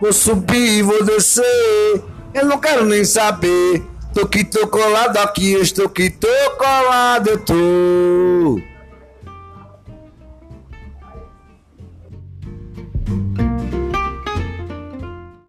Vou subir, e vou descer. Eu não quero nem saber. Tô que tô colado aqui, eu estou que tô colado, eu tô.